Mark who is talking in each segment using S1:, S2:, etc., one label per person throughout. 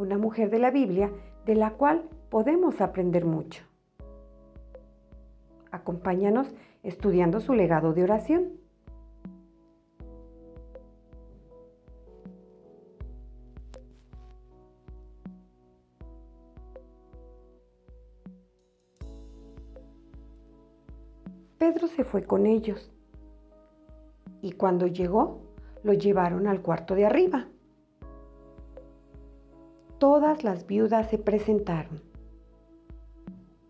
S1: una mujer de la Biblia de la cual podemos aprender mucho. Acompáñanos estudiando su legado de oración. Pedro se fue con ellos y cuando llegó lo llevaron al cuarto de arriba todas las viudas se presentaron,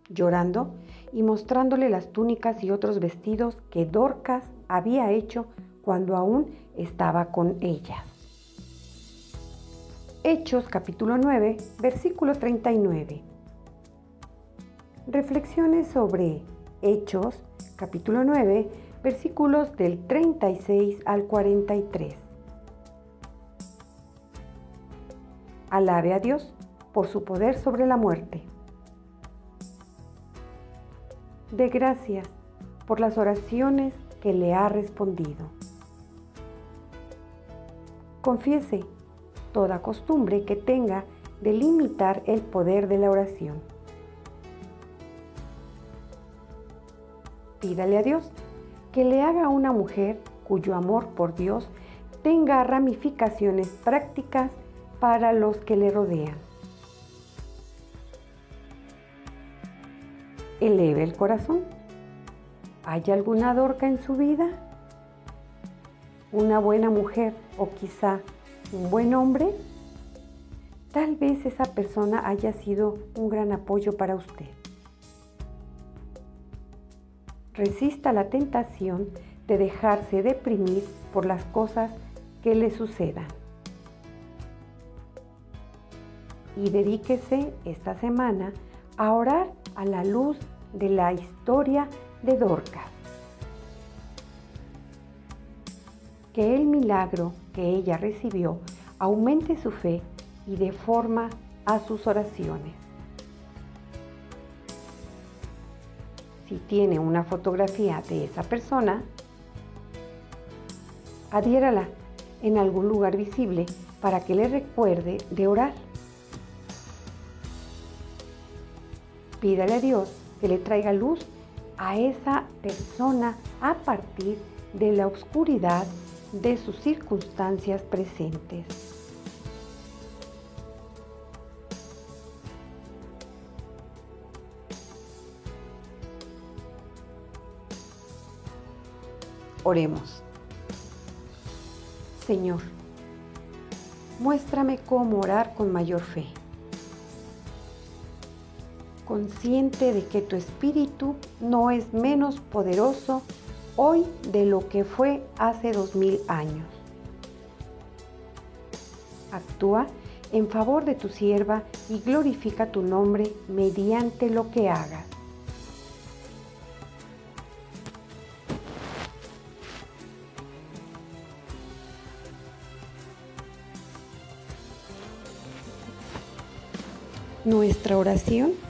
S1: llorando y mostrándole las túnicas y otros vestidos que Dorcas había hecho cuando aún estaba con ellas. Hechos capítulo 9, versículo 39. Reflexiones sobre Hechos capítulo 9, versículos del 36 al 43. Alabe a Dios por su poder sobre la muerte. De gracias por las oraciones que le ha respondido. Confiese toda costumbre que tenga de limitar el poder de la oración. Pídale a Dios que le haga una mujer cuyo amor por Dios tenga ramificaciones prácticas para los que le rodean. Eleve el corazón. ¿Hay alguna dorca en su vida? ¿Una buena mujer o quizá un buen hombre? Tal vez esa persona haya sido un gran apoyo para usted. Resista la tentación de dejarse deprimir por las cosas que le sucedan. Y dedíquese esta semana a orar a la luz de la historia de Dorcas. Que el milagro que ella recibió aumente su fe y dé forma a sus oraciones. Si tiene una fotografía de esa persona, adhiérala en algún lugar visible para que le recuerde de orar. Pídale a Dios que le traiga luz a esa persona a partir de la oscuridad de sus circunstancias presentes. Oremos. Señor, muéstrame cómo orar con mayor fe consciente de que tu espíritu no es menos poderoso hoy de lo que fue hace dos mil años. Actúa en favor de tu sierva y glorifica tu nombre mediante lo que hagas. Nuestra oración